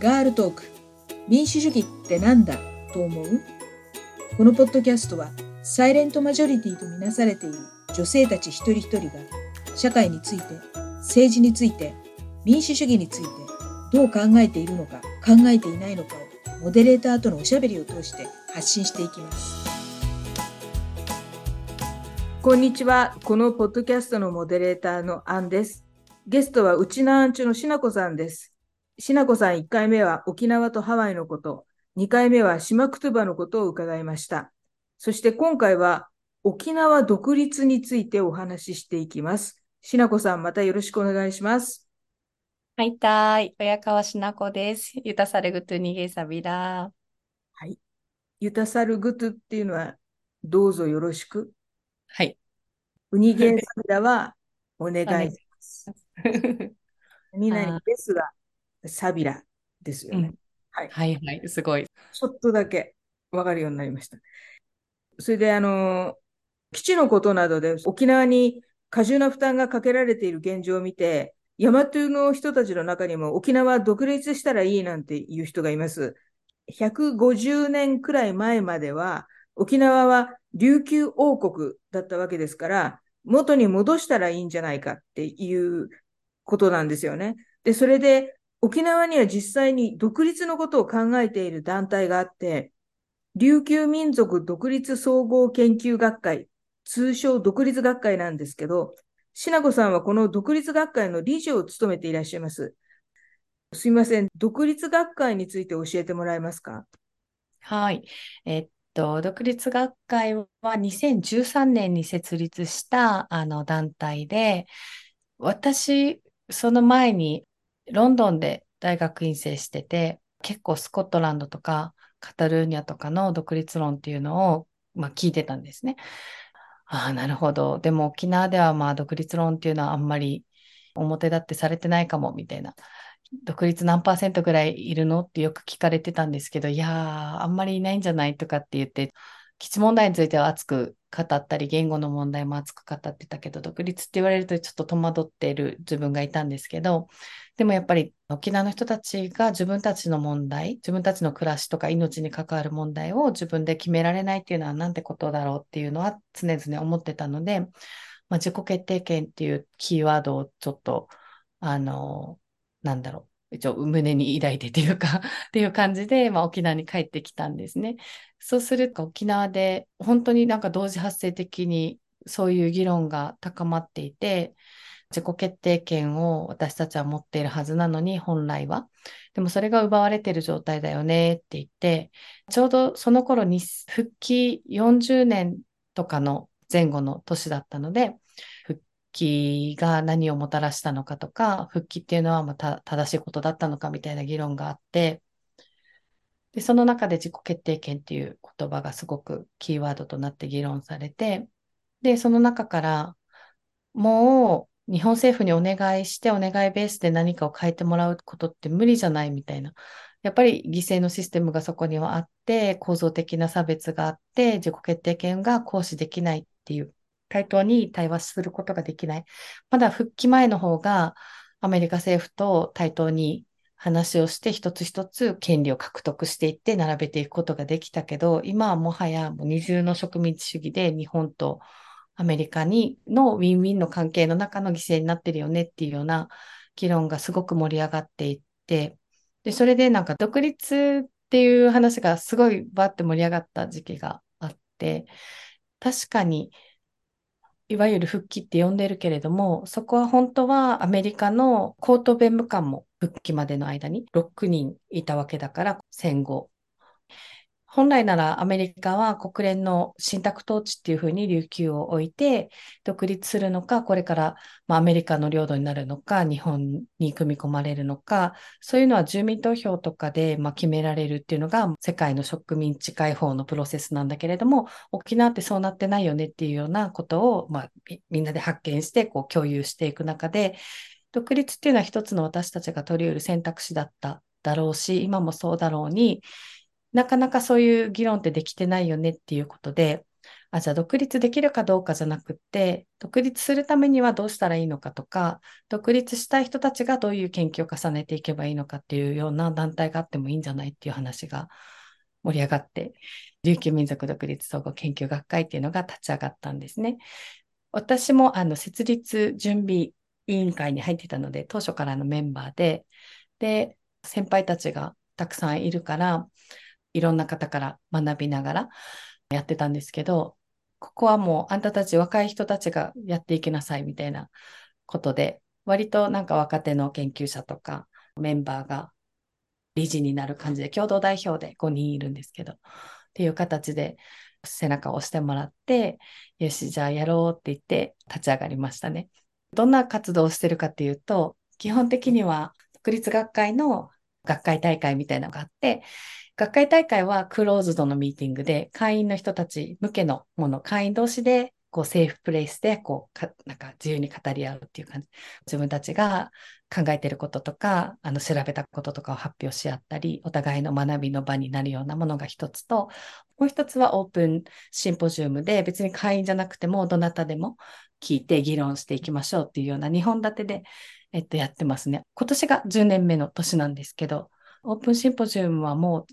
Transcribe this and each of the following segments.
ガールトーク。民主主義ってなんだ？と思う？このポッドキャストはサイレントマジョリティとみなされている女性たち一人一人が社会について政治について民主主義についてどう考えているのか考えていないのかをモデレーターとのおしゃべりを通して発信していきます。こんにちは。このポッドキャストのモデレーターのアンです。ゲストはうちなアンチュのしなこさんです。しなこさん1回目は沖縄とハワイのこと、2回目は島クトゥバのことを伺いました。そして今回は沖縄独立についてお話ししていきます。しなこさん、またよろしくお願いします。はい、たい。親川しなこです。ゆたさるぐとにげさびら。はい。ゆたさるぐとっていうのは、どうぞよろしく。はい。うにげさびらは、お願いします。何々ですが、サビラですよね。うん、はい、はいはいすごい。ちょっとだけわかるようになりました。それで、あの、基地のことなどで沖縄に過重な負担がかけられている現状を見て、ヤマトゥの人たちの中にも沖縄独立したらいいなんていう人がいます。150年くらい前までは、沖縄は琉球王国だったわけですから、元に戻したらいいんじゃないかっていうことなんですよね。で、それで沖縄には実際に独立のことを考えている団体があって、琉球民族独立総合研究学会、通称独立学会なんですけど、しなこさんはこの独立学会の理事を務めていらっしゃいます。すいません、独立学会について教えてもらえますか？はい。えっと、独立学会は2013年に設立したあの団体で、私、その前にロンドンで大学院生してて、結構スコットランドとかカタルーニャとかの独立論っていうのを、まあ、聞いてたんですね。ああ、なるほど。でも沖縄ではまあ独立論っていうのはあんまり表立ってされてないかもみたいな。独立何パーセントぐらいいるのってよく聞かれてたんですけど、いやー、あんまりいないんじゃないとかって言って、基地問題については熱く語ったり、言語の問題も熱く語ってたけど、独立って言われるとちょっと戸惑っている自分がいたんですけど、でもやっぱり沖縄の人たちが自分たちの問題、自分たちの暮らしとか命に関わる問題を自分で決められないっていうのはなんてことだろうっていうのは常々思ってたので、まあ、自己決定権っていうキーワードをちょっと、あの、なんだろう。一応胸に抱いてというか っていう感じで、まあ、沖縄に帰ってきたんですね。そうすると沖縄で本当になんか同時発生的にそういう議論が高まっていて、自己決定権を私たちは持っているはずなのに、本来は。でもそれが奪われている状態だよねって言って、ちょうどその頃に復帰40年とかの前後の年だったので、帰が何をもたらしたのかとか、復帰っていうのはまた正しいことだったのかみたいな議論があって、で、その中で自己決定権っていう言葉がすごくキーワードとなって議論されて、で、その中からもう日本政府にお願いしてお願いベースで何かを変えてもらうことって無理じゃないみたいな。やっぱり犠牲のシステムがそこにはあって、構造的な差別があって、自己決定権が行使できないっていう、対等に対話することができない。まだ復帰前の方が、アメリカ政府と対等に話をして一つ一つ権利を獲得していって並べていくことができたけど、今はもはやもう二重の植民地主義で日本とアメリカにのウィンウィンの関係の中の犠牲になってるよねっていうような議論がすごく盛り上がっていって、で、それでなんか独立っていう話がすごいバって盛り上がった時期があって、確かに、いわゆる復帰って呼んでるけれども、そこは本当はアメリカの高等弁務官も復帰までの間に6人いたわけだから、戦後。本来ならアメリカは国連の信託統治っていうふうに琉球を置いて独立するのか、これから、まあ、アメリカの領土になるのか、日本に組み込まれるのか、そういうのは住民投票とかで、まあ、決められるっていうのが世界の植民地解放のプロセスなんだけれども、沖縄ってそうなってないよねっていうようなことを、まあ、みんなで発見してこう共有していく中で、独立っていうのは一つの私たちが取り得る選択肢だっただろうし、今もそうだろうに、なかなかそういう議論ってできてないよねっていうことで、あ、じゃあ独立できるかどうかじゃなくって、独立するためにはどうしたらいいのかとか、独立したい人たちがどういう研究を重ねていけばいいのかっていうような団体があってもいいんじゃないっていう話が盛り上がって、琉球民族独立総合研究学会っていうのが立ち上がったんですね。私もあの設立準備委員会に入ってたので、当初からのメンバーで、で、先輩たちがたくさんいるから、いろんな方から学びながらやってたんですけど、ここはもうあんたたち若い人たちがやっていきなさいみたいなことで、割となんか若手の研究者とかメンバーが理事になる感じで、共同代表で5人いるんですけど、っていう形で背中を押してもらって、よし、じゃあやろうって言って立ち上がりましたね。どんな活動をしてるかっていうと、基本的には独立学会の学会大会みたいなのがあって、学会大会はクローズドのミーティングで、会員の人たち向けのもの、会員同士で、こう、セーフプレイスで、こう、かなんか自由に語り合うっていう感じ。自分たちが考えてることとか、あの、調べたこととかを発表し合ったり、お互いの学びの場になるようなものが一つと、もう一つはオープンシンポジウムで、別に会員じゃなくても、どなたでも聞いて議論していきましょうっていうような2本立てで、えっと、やってますね。今年が10年目の年なんですけど、オープンシンポジウムはもう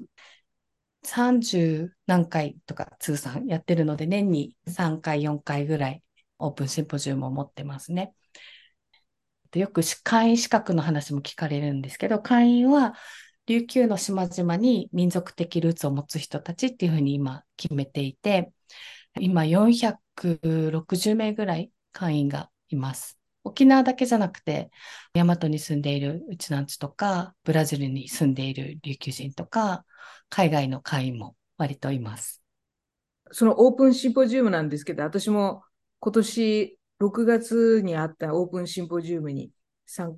30何回とか通算やってるので、年に3回、4回ぐらいオープンシンポジウムを持ってますね。よく会員資格の話も聞かれるんですけど、会員は琉球の島々に民族的ルーツを持つ人たちっていうふうに今決めていて、今460名ぐらい会員がいます。沖縄だけじゃなくて、大和に住んでいるうちなんちとか、ブラジルに住んでいる琉球人とか、海外の会員も割といます。そのオープンシンポジウムなんですけど、私も今年6月にあったオープンシンポジウムに参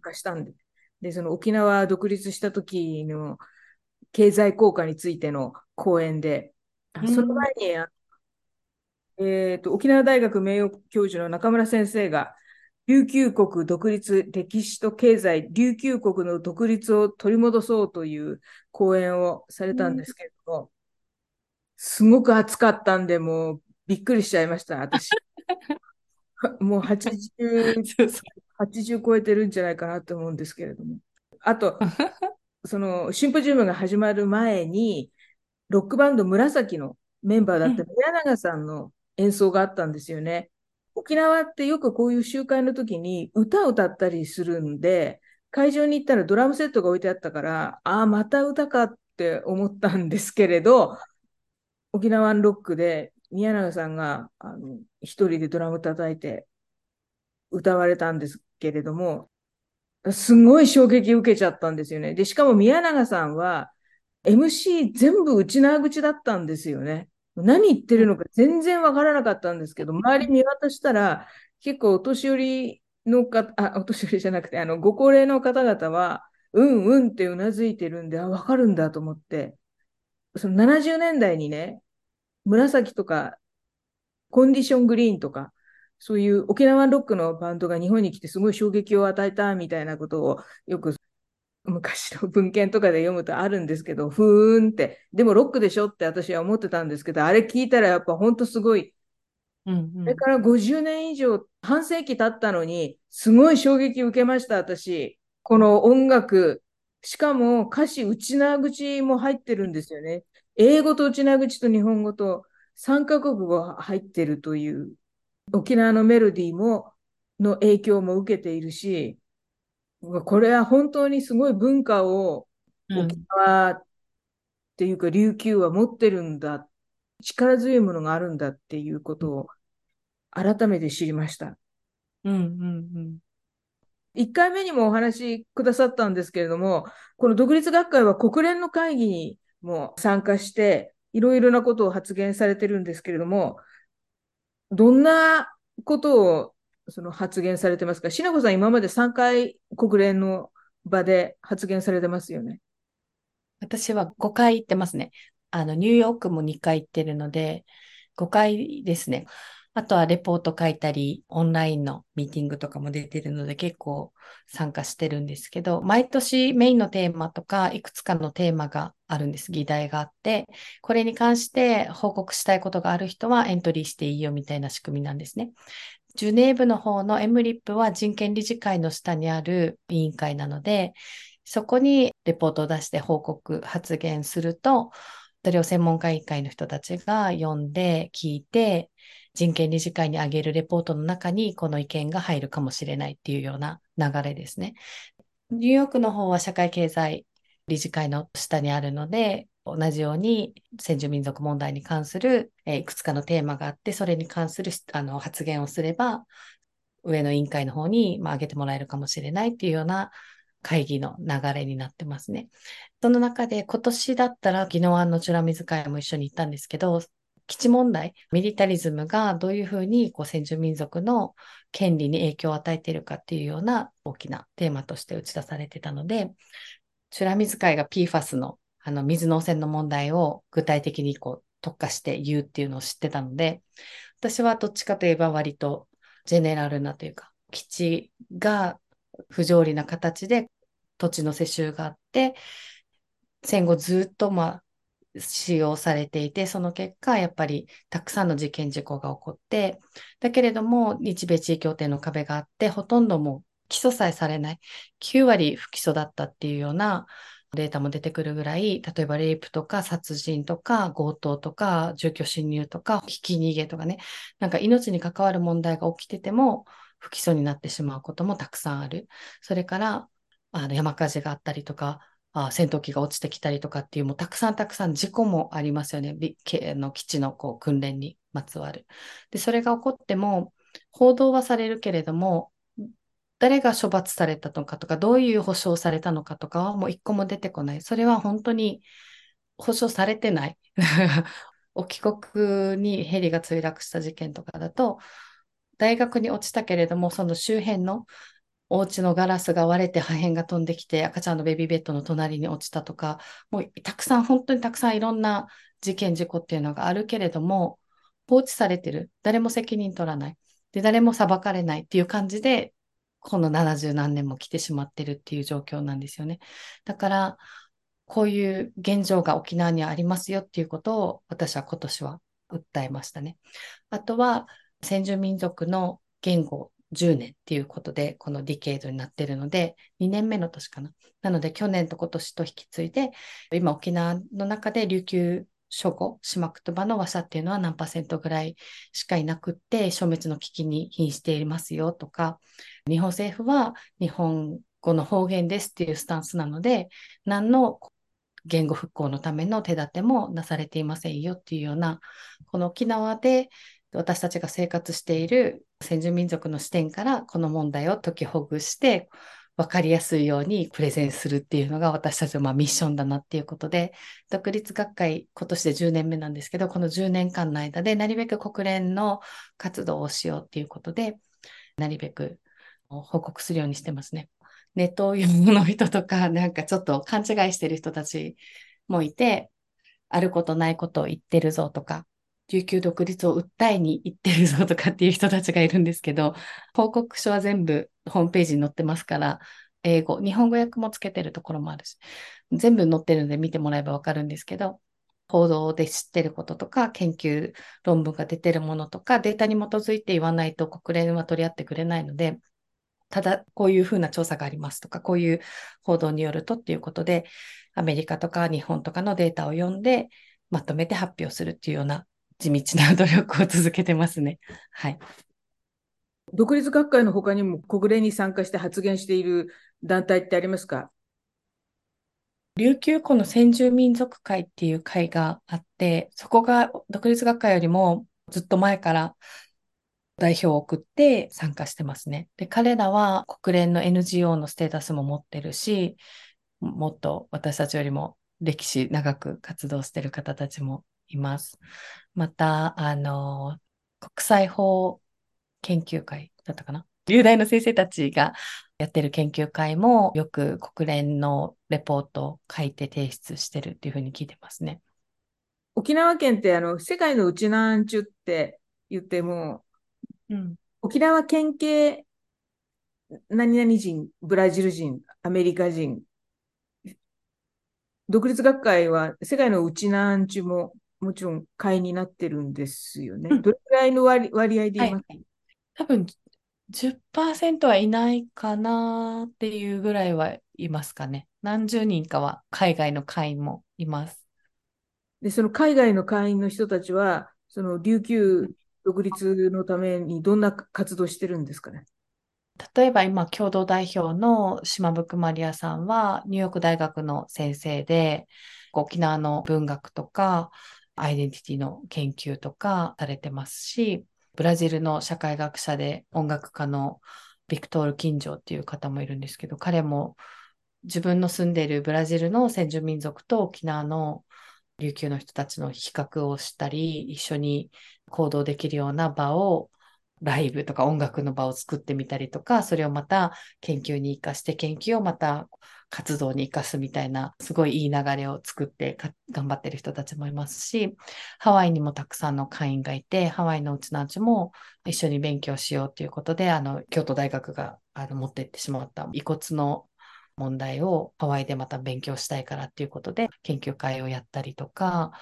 加したんで、で、その沖縄独立した時の経済効果についての講演で、その前に、えーと沖縄大学名誉教授の中村先生が、琉球国独立、歴史と経済、琉球国の独立を取り戻そうという講演をされたんですけれども、うん、すごく暑かったんで、もうびっくりしちゃいました、私。もう80、80超えてるんじゃないかなと思うんですけれども。あと、そのシンポジウムが始まる前に、ロックバンド紫のメンバーだった宮永さんの演奏があったんですよね。沖縄ってよくこういう集会の時に歌を歌ったりするんで、会場に行ったらドラムセットが置いてあったから、ああ、また歌かって思ったんですけれど、沖縄ロックで宮永さんがあの一人でドラム叩いて歌われたんですけれども、すごい衝撃受けちゃったんですよね。で、しかも宮永さんは MC 全部内縄口だったんですよね。何言ってるのか全然わからなかったんですけど、周り見渡したら、結構お年寄りの方、あ、お年寄りじゃなくて、あの、ご高齢の方々は、うんうんってうなずいてるんで、あ、わかるんだと思って、その70年代にね、紫とか、コンディショングリーンとか、そういう沖縄ロックのバンドが日本に来てすごい衝撃を与えたみたいなことをよく昔の文献とかで読むとあるんですけど、ふーんって、でもロックでしょって私は思ってたんですけど、あれ聞いたらやっぱ本当すごい。うんうん、それから50年以上、半世紀経ったのに、すごい衝撃受けました、私。この音楽。しかも歌詞、内縄口も入ってるんですよね。英語と内縄口と日本語と3カ国語入ってるという、沖縄のメロディーも、の影響も受けているし、これは本当にすごい文化を沖縄っていうか琉球は持ってるんだ、力強いものがあるんだっていうことを改めて知りました。うんうんうん。1回目にもお話しくださったんですけれども、この独立学会は国連の会議にも参加して、いろいろなことを発言されてるんですけれども、どんなことをその発言されてますか？しなこさん、今まで3回国連の場で発言されてますよね。私は5回行ってますね。あの、ニューヨークも2回行ってるので、5回ですね。あとはレポート書いたり、オンラインのミーティングとかも出てるので結構参加してるんですけど、毎年メインのテーマとかいくつかのテーマがあるんです。議題があって、これに関して報告したいことがある人はエントリーしていいよみたいな仕組みなんですね。ジュネーブの方のエムリップは人権理事会の下にある委員会なので、そこにレポートを出して報告、発言すると、それを専門家委員会の人たちが読んで、聞いて、人権理事会に上げるレポートの中にこの意見が入るかもしれないっていうような流れですね。ニューヨークの方は社会経済理事会の下にあるので、同じように先住民族問題に関する、えいくつかのテーマがあって、それに関するあの発言をすれば、上の委員会の方に、まあ、上げてもらえるかもしれないっていうような会議の流れになってますね。その中で今年だったら、宜野湾の美ら水会も一緒に行ったんですけど、基地問題、ミリタリズムがどういうふうにこう先住民族の権利に影響を与えているかっていうような大きなテーマとして打ち出されてたので、美ら水会が PFAS のあの水の汚染の問題を具体的にこう特化して言うっていうのを知ってたので、私はどっちかといえば割とジェネラルなというか、基地が不条理な形で土地の世襲があって、戦後ずっとまあ使用されていて、その結果、やっぱりたくさんの事件、事故が起こって、だけれども、日米地位協定の壁があって、ほとんどもう起訴さえされない、9割不起訴だったっていうようなデータも出てくるぐらい、例えばレイプとか殺人とか強盗とか住居侵入とかひき逃げとかね、なんか命に関わる問題が起きてても不起訴になってしまうこともたくさんある。それから、あの山火事があったりとか、あ戦闘機が落ちてきたりとかっていう、もうたくさんたくさん事故もありますよね。の基地のこう訓練にまつわる。で、それが起こっても、報道はされるけれども、誰が処罰されたのかとか、どういう保証されたのかとかはもう一個も出てこない。それは本当に保証されてない。お帰国にヘリが墜落した事件とかだと、大学に落ちたけれども、その周辺のお家のガラスが割れて破片が飛んできて赤ちゃんのベビーベッドの隣に落ちたとか、もうたくさん、本当にたくさんいろんな事件、事故っていうのがあるけれども、放置されてる。誰も責任取らない。で、誰も裁かれないっていう感じで、この70何年も来てしまってるっていう状況なんですよね。だから、こういう現状が沖縄にありますよっていうことを私は今年は訴えましたね。あとは、先住民族の言語10年っていうことで、このディケードになってるので、2年目の年かな。なので、去年と今年と引き継いで、今沖縄の中で琉球諸語、島言葉の話者っていうのは何パーセントぐらいしかいなくって、消滅の危機に瀕していますよとか、日本政府は日本語の方言ですっていうスタンスなので、何の言語復興のための手立てもなされていませんよっていうような、この沖縄で私たちが生活している先住民族の視点からこの問題を解きほぐして分かりやすいようにプレゼンするっていうのが私たちのまミッションだなっていうことで独立学会今年で10年目なんですけどこの10年間の間でなるべく国連の活動をしようっていうことでなるべく報告するようにしてますね。ネット用の人とかなんかちょっと勘違いしてる人たちもいてあることないことを言ってるぞとか琉球独立を訴えに行ってるぞとかっていう人たちがいるんですけど、報告書は全部ホームページに載ってますから、英語、日本語訳もつけてるところもあるし、全部載ってるので見てもらえばわかるんですけど、報道で知ってることとか、研究論文が出てるものとか、データに基づいて言わないと国連は取り合ってくれないので、ただこういうふうな調査がありますとか、こういう報道によるとっていうことで、アメリカとか日本とかのデータを読んで、まとめて発表するっていうような地道な努力を続けてますね。はい。独立学会の他にも国連に参加して発言している団体ってありますか？琉球湖の先住民族会っていう会があって、そこが独立学会よりもずっと前から代表を送って参加してますね。で、彼らは国連の NGO のステータスも持ってるし、もっと私たちよりも歴史長く活動してる方たちもいます。また、あの、国際法研究会だったかな？流大の先生たちがやってる研究会もよく国連のレポートを書いて提出してるっていうふうに聞いてますね。沖縄県ってあの世界のうちなんちゅって言っても、うん、沖縄県系何々人、ブラジル人、アメリカ人、独立学会は世界のうちなんちゅももちろん会員になってるんですよね。うんどれくらいの割割合で言います？か、はい。多分10%はいないかなっていうぐらいはいますかね。何十人かは海外の会員もいます。で、その海外の会員の人たちは、その琉球独立のためにどんな活動してるんですかね？例えば今、共同代表の島福マリアさんは、ニューヨーク大学の先生で、沖縄の文学とか、アイデンティティの研究とかされてますし、ブラジルの社会学者で音楽家のビクトール・キンジョーっていう方もいるんですけど、彼も自分の住んでいるブラジルの先住民族と沖縄の琉球の人たちの比較をしたり、一緒に行動できるような場をライブとか音楽の場を作ってみたりとか、それをまた研究に生かして、研究をまた活動に生かすみたいな、すごいいい流れを作って頑張ってる人たちもいますし、ハワイにもたくさんの会員がいて、ハワイのうちなんちも一緒に勉強しようということで、あの、京都大学があの持ってってしまった遺骨の問題をハワイでまた勉強したいからっていうことで研究会をやったりとか、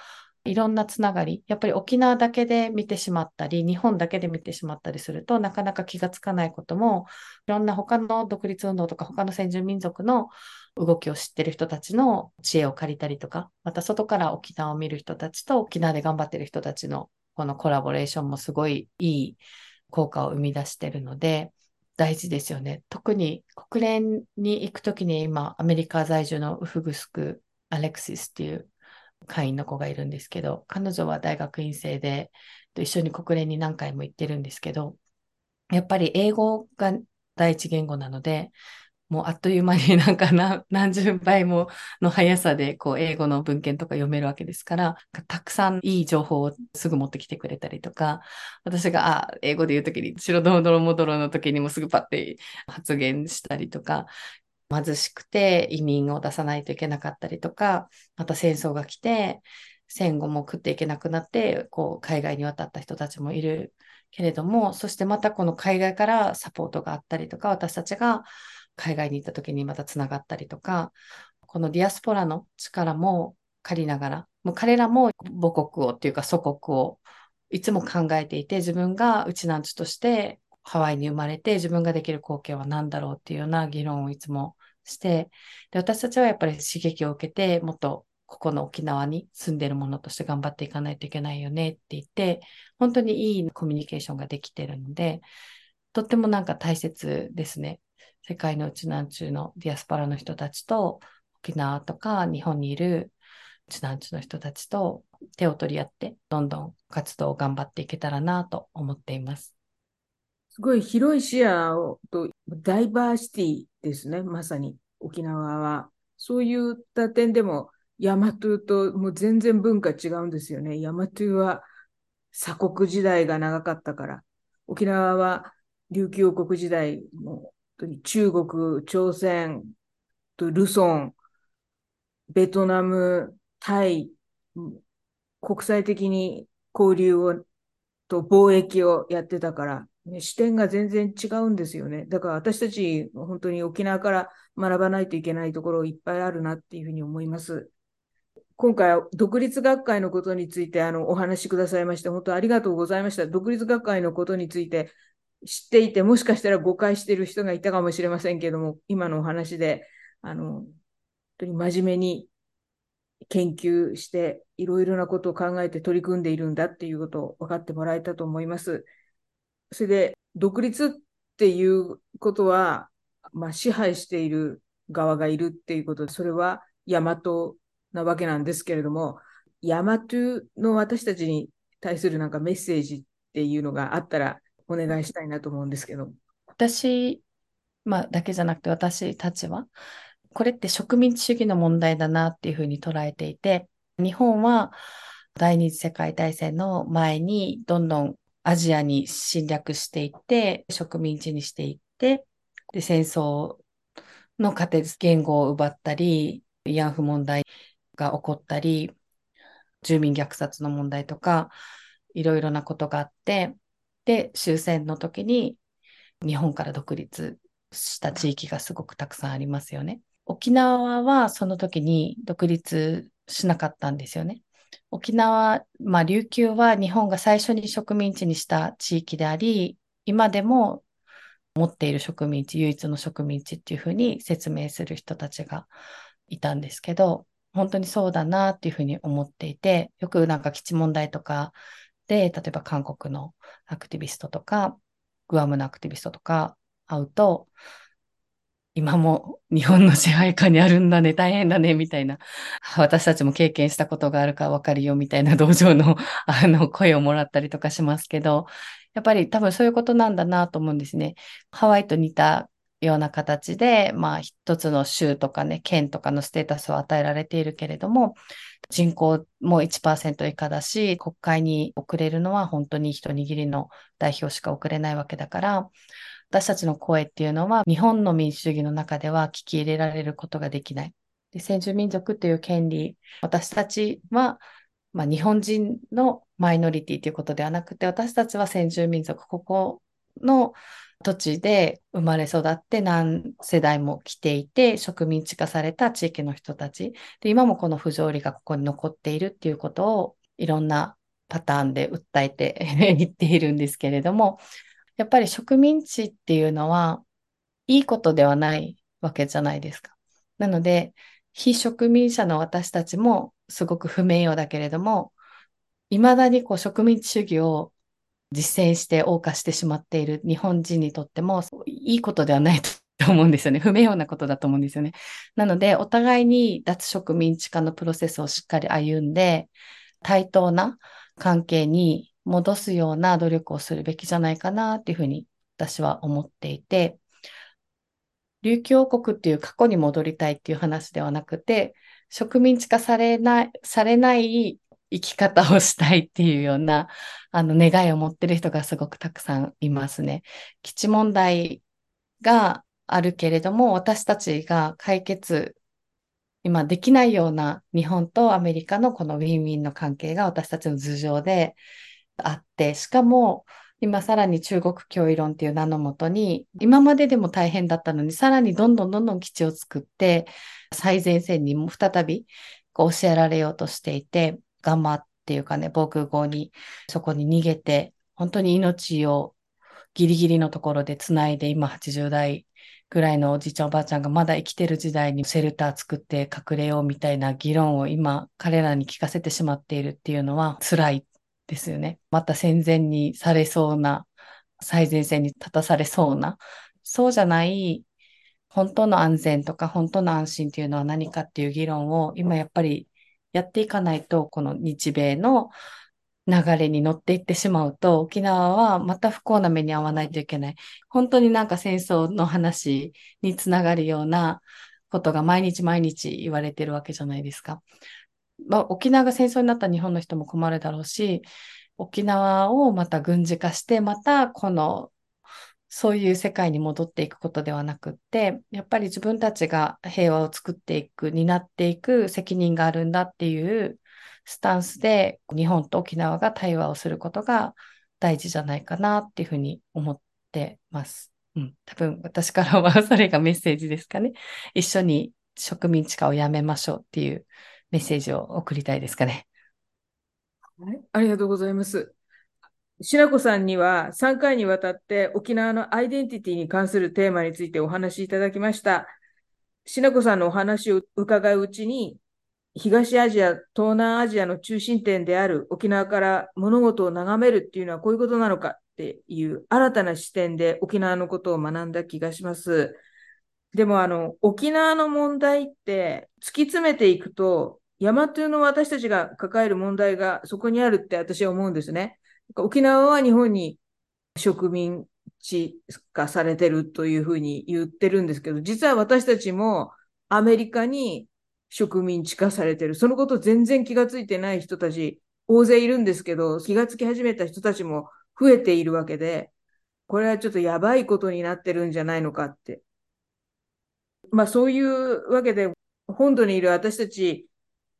いろんなつながり、やっぱり沖縄だけで見てしまったり、日本だけで見てしまったりするとなかなか気がつかないことも、いろんな他の独立運動とか他の先住民族の動きを知ってる人たちの知恵を借りたりとか、また外から沖縄を見る人たちと沖縄で頑張ってる人たちのこのコラボレーションもすごいいい効果を生み出してるので、大事ですよね。特に国連に行くときに今、アメリカ在住のウフグスク・アレクシスっていう会員の子がいるんですけど、彼女は大学院生で、一緒に国連に何回も行ってるんですけど、やっぱり英語が第一言語なので、もうあっという間になんか 何十倍もの速さでこう英語の文献とか読めるわけですから、たくさんいい情報をすぐ持ってきてくれたりとか、私があ英語で言うときに、白ドロドロモドロの時にもすぐパッて発言したりとか、貧しくて移民を出さないといけなかったりとか、また戦争が来て、戦後も食っていけなくなって、こう海外に渡った人たちもいるけれども、そしてまたこの海外からサポートがあったりとか、私たちが海外に行った時にまたつながったりとか、このディアスポラの力も借りながら、もう彼らも母国をっていうか祖国をいつも考えていて、自分がうちなんちとしてハワイに生まれて自分ができる貢献は何だろうっていうような議論をいつもしてで、私たちはやっぱり刺激を受けて、もっとここの沖縄に住んでるものとして頑張っていかないといけないよねって言って、本当にいいコミュニケーションができてるので、とってもなんか大切ですね。世界のうちなんちゅうのディアスパラの人たちと、沖縄とか日本にいるうちなんちゅうの人たちと手を取り合って、どんどん活動を頑張っていけたらなと思っています。すごい広い視野とダイバーシティですね、まさに沖縄は。そういった点でも、ヤマトゥともう全然文化違うんですよね。ヤマトゥは鎖国時代が長かったから。沖縄は琉球王国時代、もう中国、朝鮮、とルソン、ベトナム、タイ、国際的に交流をと貿易をやってたから、ね、視点が全然違うんですよね。だから私たち本当に沖縄から学ばないといけないところいっぱいあるなっていうふうに思います。今回独立学会のことについてあのお話しくださいまして、本当ありがとうございました。独立学会のことについて知っていて、もしかしたら誤解している人がいたかもしれませんけども、今のお話で、あの、本当に真面目に研究して、いろいろなことを考えて取り組んでいるんだっていうことを分かってもらえたと思います。それで、独立っていうことは、まあ、支配している側がいるっていうことで、それは大和なわけなんですけれども、大和の私たちに対するなんかメッセージっていうのがあったらお願いしたいなと思うんですけど。私、まあ、だけじゃなくて私たちは、これって植民地主義の問題だなっていうふうに捉えていて、日本は第二次世界大戦の前にどんどんアジアに侵略していって、植民地にしていって、で戦争の過程で言語を奪ったり、慰安婦問題が起こったり、住民虐殺の問題とか、いろいろなことがあって、で、終戦の時に日本から独立した地域がすごくたくさんありますよね。沖縄はその時に独立しなかったんですよね。沖縄、まあ、琉球は日本が最初に植民地にした地域であり、今でも持っている植民地、唯一の植民地っていうふうに説明する人たちがいたんですけど、本当にそうだなっていうふうに思っていて、よくなんか基地問題とかで、例えば韓国のアクティビストとか、グアムのアクティビストとか会うと、今も日本の支配下にあるんだね、大変だね、みたいな、私たちも経験したことがあるか分かるよ、みたいな同情の あの声をもらったりとかしますけど、やっぱり多分そういうことなんだなと思うんですね。ハワイと似たような形で、まあ一つの州とかね、県とかのステータスを与えられているけれども、人口も1%以下だし、国会に送れるのは本当に一握りの代表しか送れないわけだから、私たちの声っていうのは日本の民主主義の中では聞き入れられることができない。で先住民族っていう権利、私たちは、まあ、日本人のマイノリティということではなくて、私たちは先住民族、ここの土地で生まれ育って何世代も来ていて植民地化された地域の人たちで今もこの不条理がここに残っているっていうことをいろんなパターンで訴えて 言っているんですけれどもやっぱり植民地っていうのはいいことではないわけじゃないですか。なので、非植民者の私たちもすごく不名誉だけれども、いまだにこう植民地主義を実践して謳歌してしまっている日本人にとってもいいことではないと思うんですよね。不名誉なことだと思うんですよね。なので、お互いに脱植民地化のプロセスをしっかり歩んで、対等な関係に戻すような努力をするべきじゃないかなっていうふうに私は思っていて、琉球王国っていう過去に戻りたいっていう話ではなくて、植民地化されない、されない生き方をしたいっていうような、あの、願いを持ってる人がすごくたくさんいますね。基地問題があるけれども、私たちが解決、今できないような日本とアメリカのこのウィンウィンの関係が私たちの頭上で、あって、しかも、今さらに中国脅威論っていう名のもとに、今まででも大変だったのに、さらにどんどんどんどん基地を作って、最前線にも再びこう教えられようとしていて、ガマっていうかね、防空壕にそこに逃げて、本当に命をギリギリのところでつないで、今80代ぐらいのおじいちゃんおばあちゃんがまだ生きてる時代にシェルター作って隠れようみたいな議論を今彼らに聞かせてしまっているっていうのは辛い。ですよね。また戦前にされそうな、最前線に立たされそうな、そうじゃない本当の安全とか本当の安心っていうのは何かっていう議論を今やっぱりやっていかないと、この日米の流れに乗っていってしまうと、沖縄はまた不幸な目に遭わないといけない。本当になんか戦争の話につながるようなことが毎日毎日言われてるわけじゃないですか。まあ、沖縄が戦争になった日本の人も困るだろうし、沖縄をまた軍事化して、またこの、そういう世界に戻っていくことではなくって、やっぱり自分たちが平和を作っていく、担っていく責任があるんだっていうスタンスで、日本と沖縄が対話をすることが大事じゃないかなっていうふうに思ってます。うん、多分私からはそれがメッセージですかね。一緒に植民地化をやめましょうっていうメッセージを送りたいですかね。はい、ありがとうございます。しなこさんには3回にわたって沖縄のアイデンティティに関するテーマについてお話しいただきました。しなこさんのお話を伺ううちに、東アジア、東南アジアの中心点である沖縄から物事を眺めるっていうのはこういうことなのかっていう新たな視点で沖縄のことを学んだ気がします。でもあの、沖縄の問題って突き詰めていくと、山というの私たちが抱える問題がそこにあるって私は思うんですね。沖縄は日本に植民地化されてるというふうに言ってるんですけど、実は私たちもアメリカに植民地化されてる。そのこと全然気がついてない人たち大勢いるんですけど、気がつき始めた人たちも増えているわけで、これはちょっとやばいことになってるんじゃないのかってまあそういうわけで、本土にいる私たち、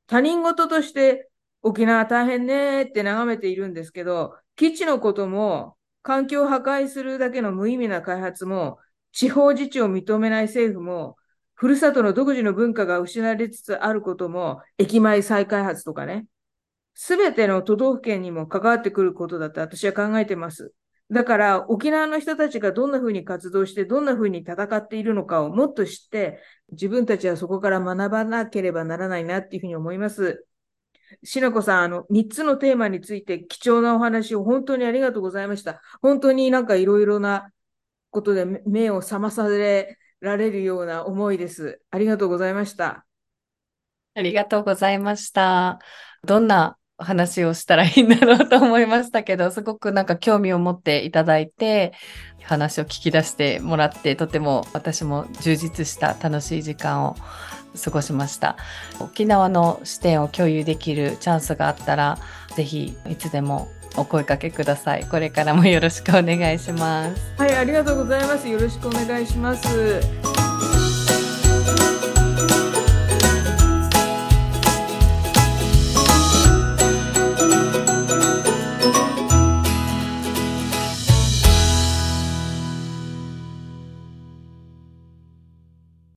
他人事として沖縄大変ねって眺めているんですけど、基地のことも、環境を破壊するだけの無意味な開発も、地方自治を認めない政府も、ふるさとの独自の文化が失われつつあることも、駅前再開発とかね、すべての都道府県にも関わってくることだと私は考えてます。だから沖縄の人たちがどんなふうに活動して、どんなふうに戦っているのかをもっと知って、自分たちはそこから学ばなければならないなっていうふうに思います。しなこさん、あの、3つのテーマについて貴重なお話を本当にありがとうございました。本当になんかいろいろなことで目を覚まされられるような思いです。ありがとうございました。ありがとうございました。どんな話をしたらいいんだろうと思いましたけど、すごくなんか興味を持っていただいて、話を聞き出してもらって、とても私も充実した楽しい時間を過ごしました。沖縄の視点を共有できるチャンスがあったら、ぜひいつでもお声かけください。これからもよろしくお願いします。はい、ありがとうございます。よろしくお願いします。